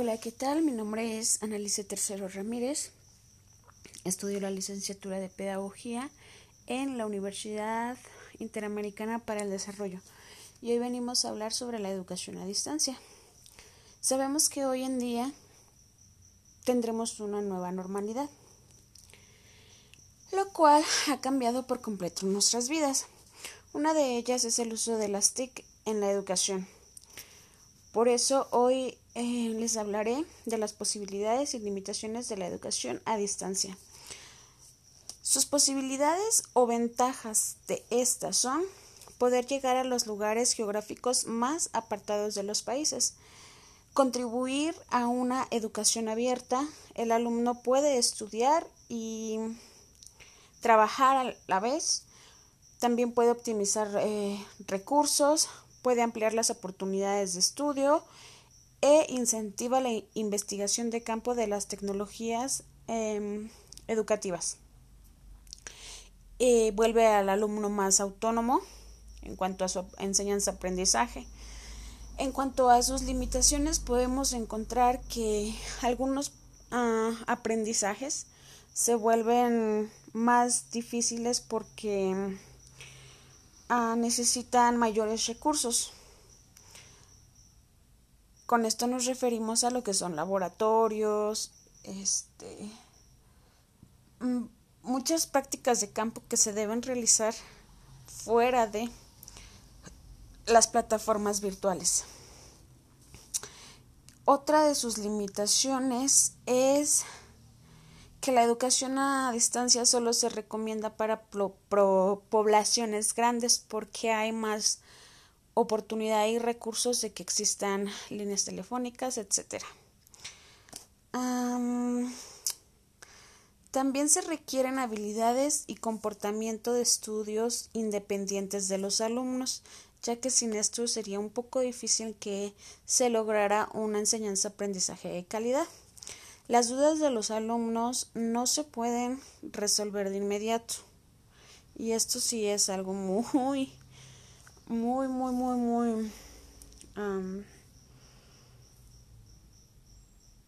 Hola, ¿qué tal? Mi nombre es Analice Tercero Ramírez. Estudio la licenciatura de Pedagogía en la Universidad Interamericana para el Desarrollo y hoy venimos a hablar sobre la educación a distancia. Sabemos que hoy en día tendremos una nueva normalidad, lo cual ha cambiado por completo nuestras vidas. Una de ellas es el uso de las TIC en la educación. Por eso hoy eh, les hablaré de las posibilidades y limitaciones de la educación a distancia. Sus posibilidades o ventajas de estas son poder llegar a los lugares geográficos más apartados de los países, contribuir a una educación abierta, el alumno puede estudiar y trabajar a la vez, también puede optimizar eh, recursos, puede ampliar las oportunidades de estudio, e incentiva la investigación de campo de las tecnologías em, educativas. vuelve al alumno más autónomo en cuanto a su enseñanza-aprendizaje. En cuanto a sus limitaciones, podemos encontrar que algunos ah, aprendizajes se vuelven más difíciles porque ah, necesitan mayores recursos. Con esto nos referimos a lo que son laboratorios, este, mm, muchas prácticas de campo que se deben realizar fuera de las plataformas virtuales. Otra de sus limitaciones es que la educación a distancia solo se recomienda para poblaciones grandes porque hay más oportunidad y recursos de que existan líneas telefónicas, etc. también se requieren habilidades y comportamiento de estudios independientes de los alumnos, ya que sin esto sería un poco difícil que se lograra una enseñanza-aprendizaje de calidad. Las dudas de los alumnos no se pueden resolver de inmediato. Y esto sí es algo muy muy, muy, muy, muy,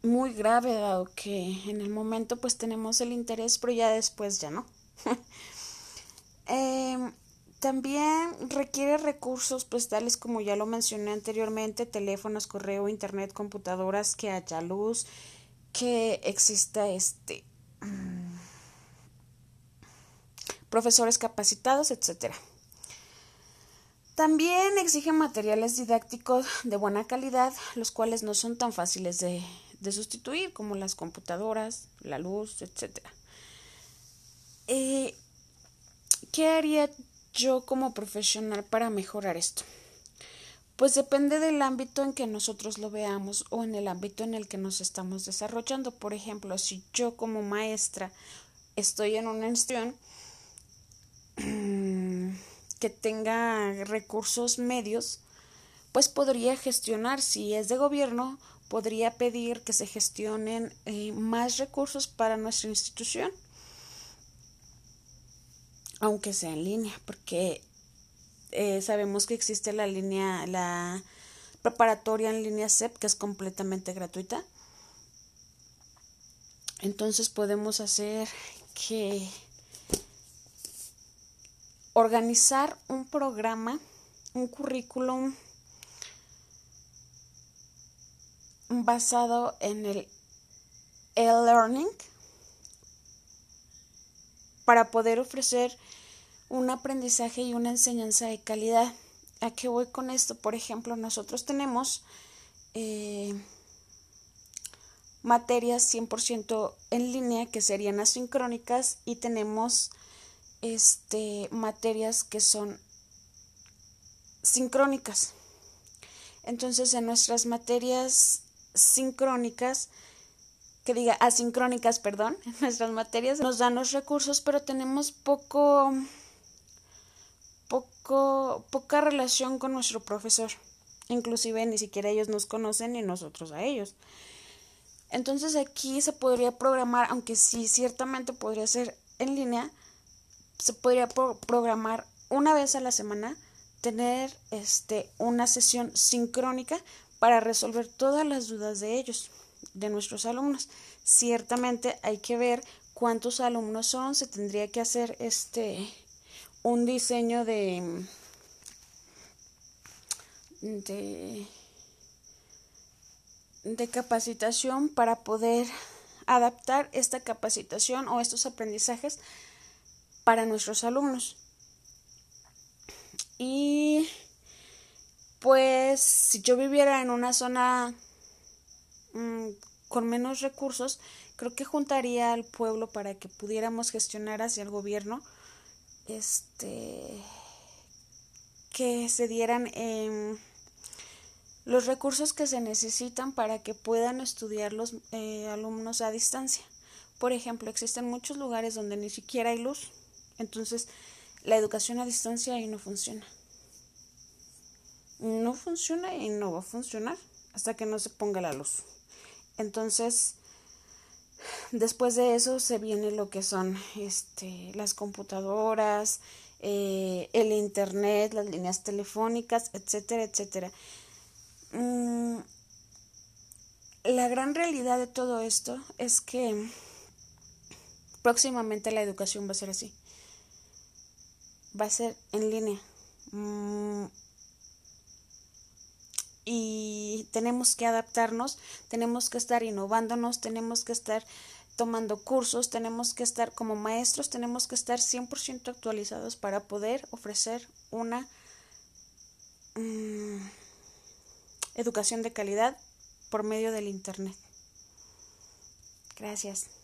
muy grave, dado que en el momento pues tenemos el interés, pero ya después ya no. Em, también requiere recursos pues tales como ya lo mencioné anteriormente, teléfonos, correo, internet, computadoras, que haya luz, que exista este mm, profesores capacitados, etcétera. También exigen materiales didácticos de buena calidad, los cuales no son tan fáciles de, sustituir como las computadoras, la luz, etc. Eh, ¿Qué haría yo como profesional para mejorar esto? Pues depende del ámbito en que nosotros lo veamos o en el ámbito en el que nos estamos desarrollando. Por ejemplo, si yo como maestra estoy en una institución que tenga recursos medios, pues podría gestionar, si es de gobierno, podría pedir que se gestionen eh, más recursos para nuestra institución, aunque sea en línea, porque eh, sabemos que existe la línea, la preparatoria en línea CEP, que es completamente gratuita. Entonces podemos hacer que organizar un programa, un currículum basado en el e-learning para poder ofrecer un aprendizaje y una enseñanza de calidad. ¿A qué voy con esto? Por ejemplo, nosotros tenemos eh, materias 100% en línea que serían asincrónicas y tenemos este, materias que son sincrónicas. Entonces, en nuestras materias sincrónicas, que diga asincrónicas, perdón, en nuestras materias nos dan los recursos, pero tenemos poco, poco, poca relación con nuestro profesor. Inclusive ni siquiera ellos nos conocen ni nosotros a ellos. Entonces aquí se podría programar, aunque sí ciertamente podría ser en línea, se podría programar una vez a la semana tener este una sesión sincrónica para resolver todas las dudas de ellos, de nuestros alumnos. Ciertamente hay que ver cuántos alumnos son, se tendría que hacer este un diseño de de, de capacitación para poder adaptar esta capacitación o estos aprendizajes para nuestros alumnos. Y pues si yo viviera en una zona mm, con menos recursos, creo que juntaría al pueblo para que pudiéramos gestionar hacia el gobierno este que se dieran los recursos que se necesitan para que puedan estudiar los eh, alumnos a distancia. Por ejemplo, existen muchos lugares donde ni siquiera hay luz, entonces la educación a distancia ahí no funciona. No funciona y no va a funcionar hasta que no se ponga la luz. Entonces, después de eso se viene lo que son este, las computadoras, eh, el internet, las líneas telefónicas, etcétera, etcétera. Mm, la gran realidad de todo esto es que próximamente la educación va a ser así. Va a ser en línea. Mm, y tenemos que adaptarnos, tenemos que estar innovándonos, tenemos que estar tomando cursos, tenemos que estar como maestros, tenemos que estar 100% actualizados para poder ofrecer una mm, educación de calidad por medio del Internet. Gracias.